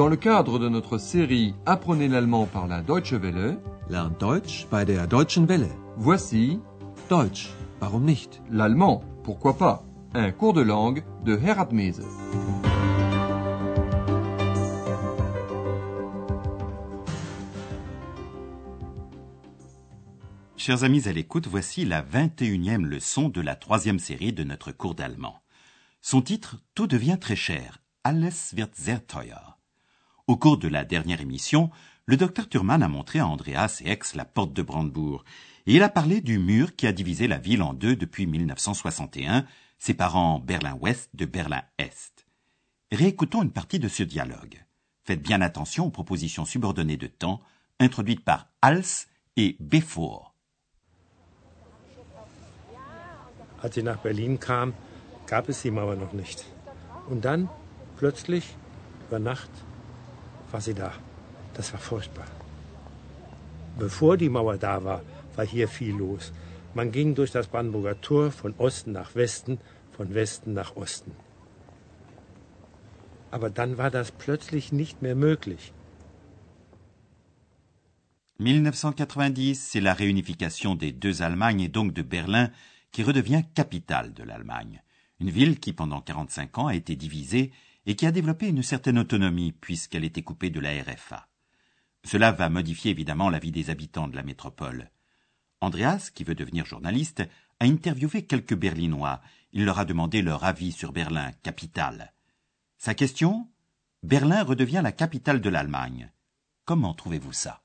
Dans le cadre de notre série Apprenez l'allemand par la Deutsche Welle, Lernt Deutsch bei der Deutschen Welle. voici Deutsch, warum nicht? l'allemand, pourquoi pas, un cours de langue de Herat Mese. Chers amis à l'écoute, voici la 21e leçon de la troisième série de notre cours d'allemand. Son titre Tout devient très cher. Alles wird sehr teuer. Au cours de la dernière émission, le docteur Thurman a montré à Andreas et Aix la porte de Brandebourg, et il a parlé du mur qui a divisé la ville en deux depuis 1961, séparant Berlin-Ouest de Berlin-Est. Réécoutons une partie de ce dialogue. Faites bien attention aux propositions subordonnées de temps, introduites par als et bevor. Als nach Berlin kam, gab es die noch nicht. Und dann, plötzlich, über Nacht, war sie da. Das war furchtbar. Bevor die Mauer da war, war hier viel los. Man ging durch das Brandenburger Tor von Osten nach Westen, von Westen nach Osten. Aber dann war das plötzlich nicht mehr möglich. 1990, c'est la réunification des deux Allemagnes et donc de Berlin qui redevient capitale de l'Allemagne. Une ville qui, pendant 45 ans, a été divisée et qui a développé une certaine autonomie puisqu'elle était coupée de la RFA. Cela va modifier évidemment la vie des habitants de la métropole. Andreas, qui veut devenir journaliste, a interviewé quelques Berlinois. Il leur a demandé leur avis sur Berlin, capitale. Sa question Berlin redevient la capitale de l'Allemagne. Comment trouvez-vous ça?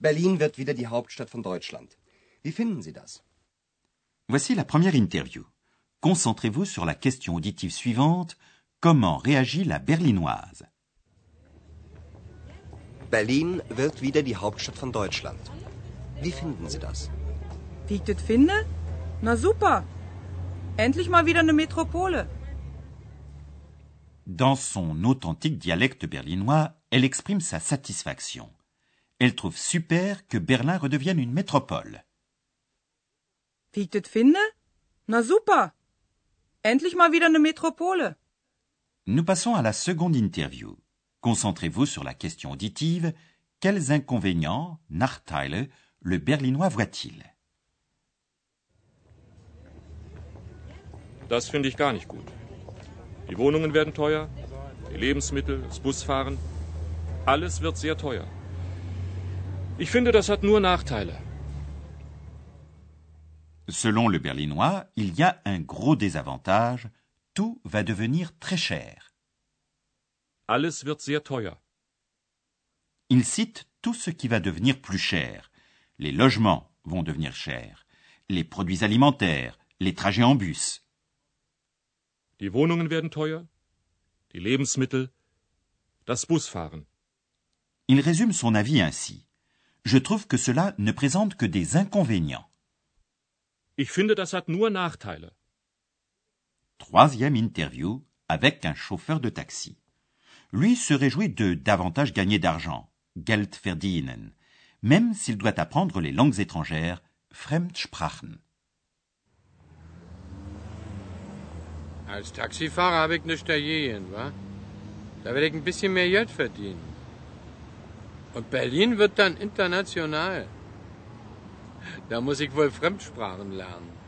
Berlin wird wieder die Hauptstadt von Deutschland. Wie finden Sie das? Voici la première interview. Concentrez-vous sur la question auditive suivante. Comment réagit la berlinoise? Berlin wird wieder die Hauptstadt von Deutschland. Wie finden Sie das? Wie ich das finde? Na super. Endlich mal wieder eine Metropole. Dans son authentique dialecte berlinois, elle exprime sa satisfaction. Elle trouve super que Berlin redevienne une métropole. Wie ich das finde? Na super. Endlich mal wieder eine Metropole. Nous passons à la seconde interview. Concentrez-vous sur la question auditive. Quels inconvénients, Nachteile, le berlinois voit-il? Das finde ich gar nicht gut. Die Wohnungen werden teuer, die Lebensmittel, das Busfahren. Alles wird sehr teuer. Ich finde, das hat nur Nachteile. Selon le berlinois, il y a un gros désavantage. Tout va devenir très cher. Alles wird sehr teuer. Il cite tout ce qui va devenir plus cher. Les logements vont devenir chers, les produits alimentaires, les trajets en bus. Die Wohnungen werden teuer, die Lebensmittel, das Busfahren. Il résume son avis ainsi. Je trouve que cela ne présente que des inconvénients. Ich finde, das hat nur Nachteile. Troisième interview avec un chauffeur de taxi. Lui se réjouit de davantage gagner d'argent, Geld verdienen, même s'il doit apprendre les langues étrangères, Fremdsprachen. Als Taxifahrer habe ich nichts dagegen, wa? Da werde ich ein bisschen mehr Geld verdienen. Und Berlin wird dann international. Da muss ich wohl Fremdsprachen lernen.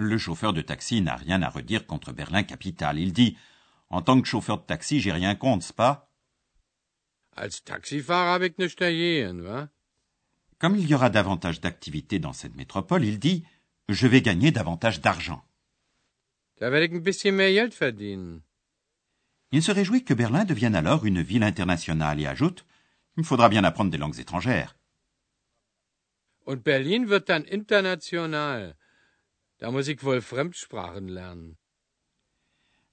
Le chauffeur de taxi n'a rien à redire contre Berlin capitale. Il dit En tant que chauffeur de taxi, j'ai rien contre, c'est pas Als Taxifahrer habe ich nichts dagegen, wa? Comme il y aura davantage d'activités dans cette métropole, il dit Je vais gagner davantage d'argent. Da werde ich ein bisschen mehr Geld verdienen. Il se réjouit que Berlin devienne alors une ville internationale et ajoute Il faudra bien apprendre des langues étrangères. Und Berlin wird dann international. Da muss ich wohl Fremdsprachen lernen.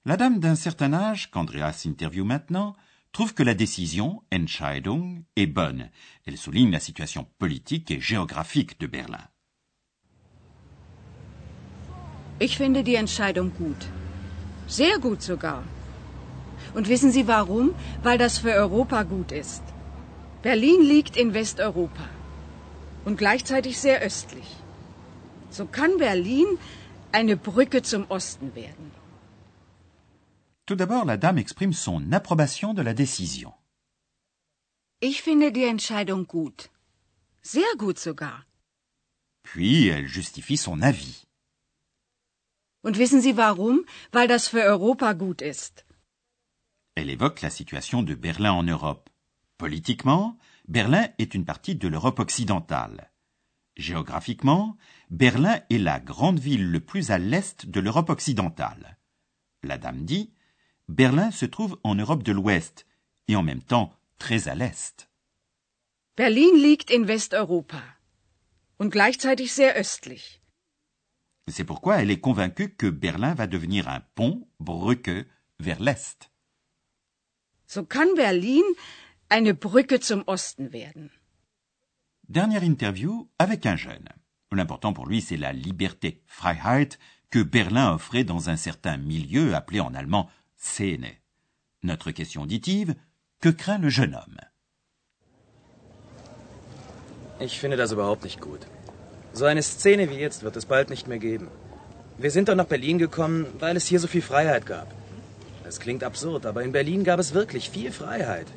La dame d'un certain âge, qu'Andreas interviewe maintenant, trouve que la décision, Entscheidung, est bonne. Elle souligne la situation politique et géographique de Berlin. Ich finde die Entscheidung gut. Sehr gut sogar. Und wissen Sie warum? Weil das für Europa gut ist. Berlin liegt in Westeuropa und gleichzeitig sehr östlich. So kann Berlin eine Brücke zum Osten werden. Tout d'abord, la dame exprime son approbation de la décision. Ich finde die Entscheidung gut. Sehr gut sogar. Puis elle justifie son avis. Und wissen Sie warum? Weil das für Europa gut ist. Elle évoque la situation de Berlin en Europe. Politiquement, Berlin est une partie de l'Europe occidentale. Géographiquement, Berlin est la grande ville le plus à l'est de l'Europe occidentale. La dame dit Berlin se trouve en Europe de l'Ouest et en même temps très à l'est. Berlin liegt in Westeuropa und gleichzeitig sehr östlich. C'est pourquoi elle est convaincue que Berlin va devenir un pont, Brücke, vers l'est. So kann Berlin eine Brücke zum Osten werden. Dernière interview avec un jeune. L'important pour lui, c'est la liberté, Freiheit, que Berlin offrait dans un certain milieu appelé en allemand Szene. Notre question auditive, que craint le jeune homme? Ich finde das überhaupt nicht gut. So eine Szene wie jetzt wird es bald nicht mehr geben. Wir sind doch nach Berlin gekommen, weil es hier so viel Freiheit gab. Das klingt absurd, aber in Berlin gab es wirklich viel Freiheit.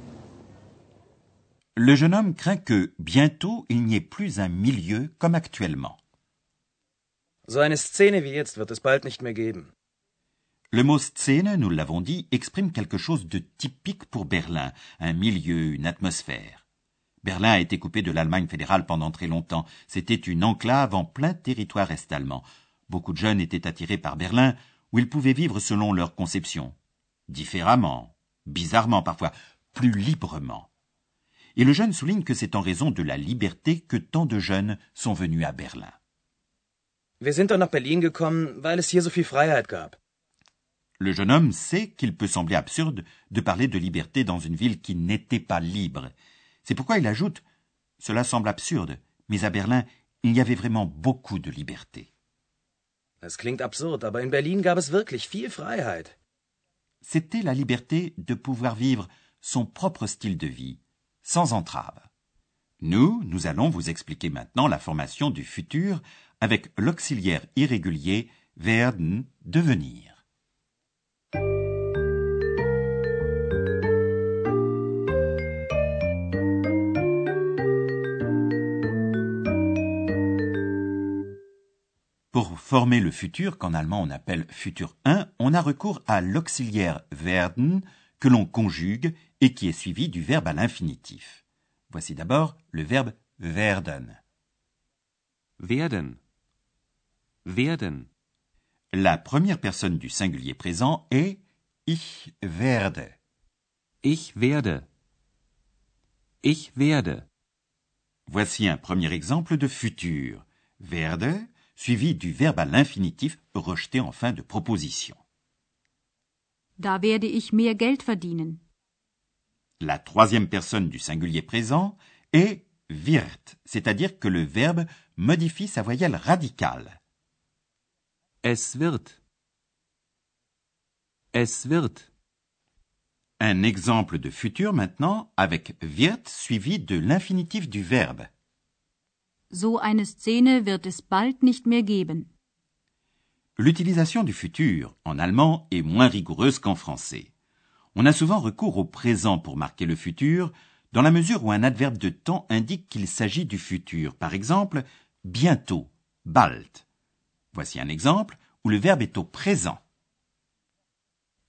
Le jeune homme craint que bientôt il n'y ait plus un milieu comme actuellement. So eine Szene wie jetzt wird es bald nicht mehr geben. Le mot Szene, nous l'avons dit, exprime quelque chose de typique pour Berlin, un milieu, une atmosphère. Berlin a été coupé de l'Allemagne fédérale pendant très longtemps. C'était une enclave en plein territoire est-allemand. Beaucoup de jeunes étaient attirés par Berlin, où ils pouvaient vivre selon leur conception. Différemment, bizarrement parfois, plus librement. Et le jeune souligne que c'est en raison de la liberté que tant de jeunes sont venus à Berlin. Wir sind doch nach Berlin gekommen, weil es hier so viel Freiheit gab. Le jeune homme sait qu'il peut sembler absurde de parler de liberté dans une ville qui n'était pas libre. C'est pourquoi il ajoute Cela semble absurde, mais à Berlin, il y avait vraiment beaucoup de liberté. Das klingt absurd, aber in Berlin gab es wirklich viel Freiheit. C'était la liberté de pouvoir vivre son propre style de vie, sans entrave. Nous, nous allons vous expliquer maintenant la formation du futur avec l'auxiliaire irrégulier werden, devenir. Pour former le futur, qu'en allemand on appelle futur 1, on a recours à l'auxiliaire werden que l'on conjugue et qui est suivi du verbe à l'infinitif. Voici d'abord le verbe werden. Werden. Werden. La première personne du singulier présent est ich werde. Ich werde. Ich werde. Voici un premier exemple de futur. Werde, suivi du verbe à l'infinitif rejeté en fin de proposition. Da werde ich mehr Geld verdienen. La troisième personne du singulier présent est wird, c'est-à-dire que le verbe modifie sa voyelle radicale. Es wird. Es wird. Un exemple de futur maintenant avec wird suivi de l'infinitif du verbe. So eine Szene wird es bald nicht mehr geben. L'utilisation du futur en allemand est moins rigoureuse qu'en français. On a souvent recours au présent pour marquer le futur, dans la mesure où un adverbe de temps indique qu'il s'agit du futur. Par exemple, bientôt, bald. Voici un exemple où le verbe est au présent.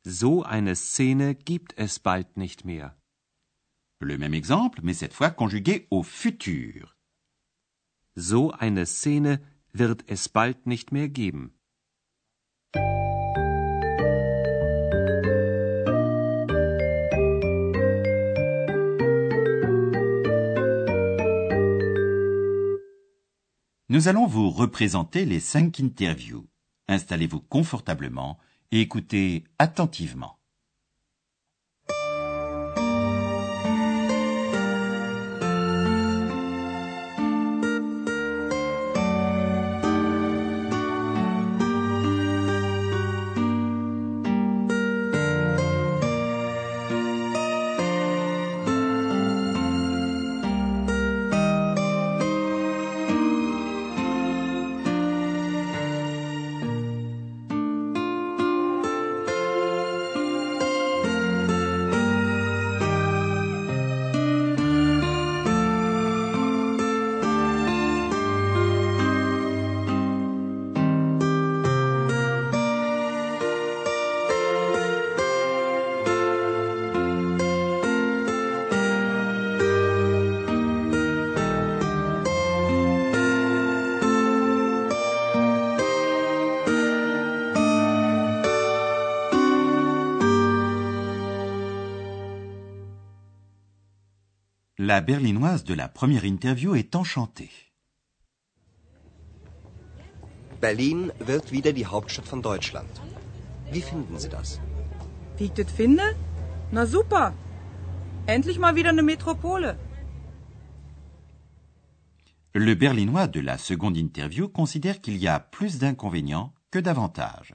So eine Szene gibt es bald nicht mehr. Le même exemple, mais cette fois conjugué au futur. So eine Szene wird es bald nicht mehr geben. Nous allons vous représenter les cinq interviews. Installez-vous confortablement et écoutez attentivement. La berlinoise de la première interview est enchantée. Berlin wird wieder die Hauptstadt von Deutschland. Wie finden Sie das? Wie ich das finde? Na super. Endlich mal wieder eine Metropole. Le berlinois de la seconde interview considère qu'il y a plus d'inconvénients que d'avantages.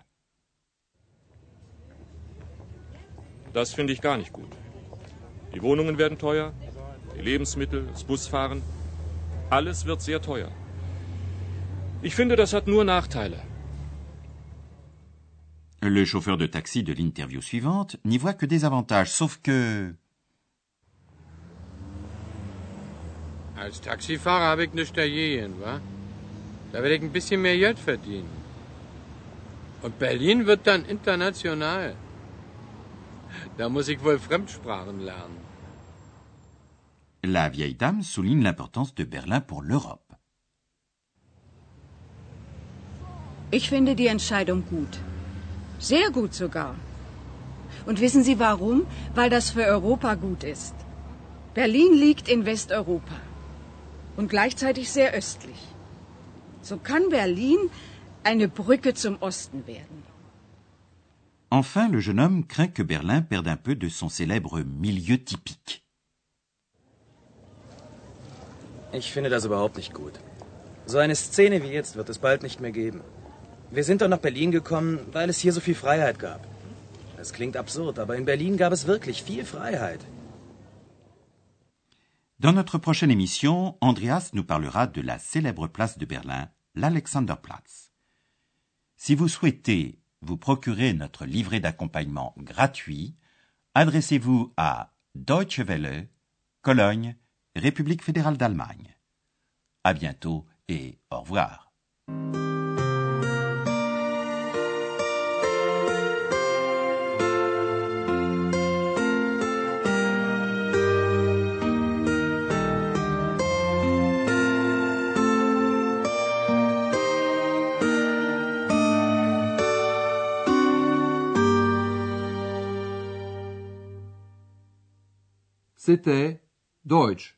Das finde ich gar nicht gut. Die Wohnungen werden teuer, die Lebensmittel, das Busfahren, alles wird sehr teuer. Ich finde, das hat nur Nachteile. Le chauffeur de taxi de l'interview suivante n'y voit que des avantages, sauf que... Als Taxifahrer habe ich nichts dagegen, wa? Da werde ich ein bisschen mehr Geld verdienen. Und Berlin wird dann international. Da muss ich wohl Fremdsprachen lernen. La vieille dame souligne l'importance de Berlin pour l'Europe. Ich finde die Entscheidung gut. Sehr gut sogar. Und wissen Sie warum? Weil das für Europa gut ist. Berlin liegt in Westeuropa und gleichzeitig sehr östlich. So kann Berlin eine Brücke zum Osten werden. Enfin, le jeune homme craint que Berlin perde un peu de son célèbre milieu typique. Ich finde das überhaupt nicht gut. So eine Szene wie jetzt wird es bald nicht mehr geben. Wir sind doch nach Berlin gekommen, weil es hier so viel Freiheit gab. Das klingt absurd, aber in Berlin gab es wirklich viel Freiheit. Dans notre prochaine émission, Andreas nous parlera de la célèbre place de Berlin, l'Alexanderplatz. Si vous souhaitez vous procurer notre livret d'accompagnement gratuit, adressez-vous à Deutsche Welle, Cologne, République fédérale d'Allemagne. À bientôt et au revoir. C'était Deutsch,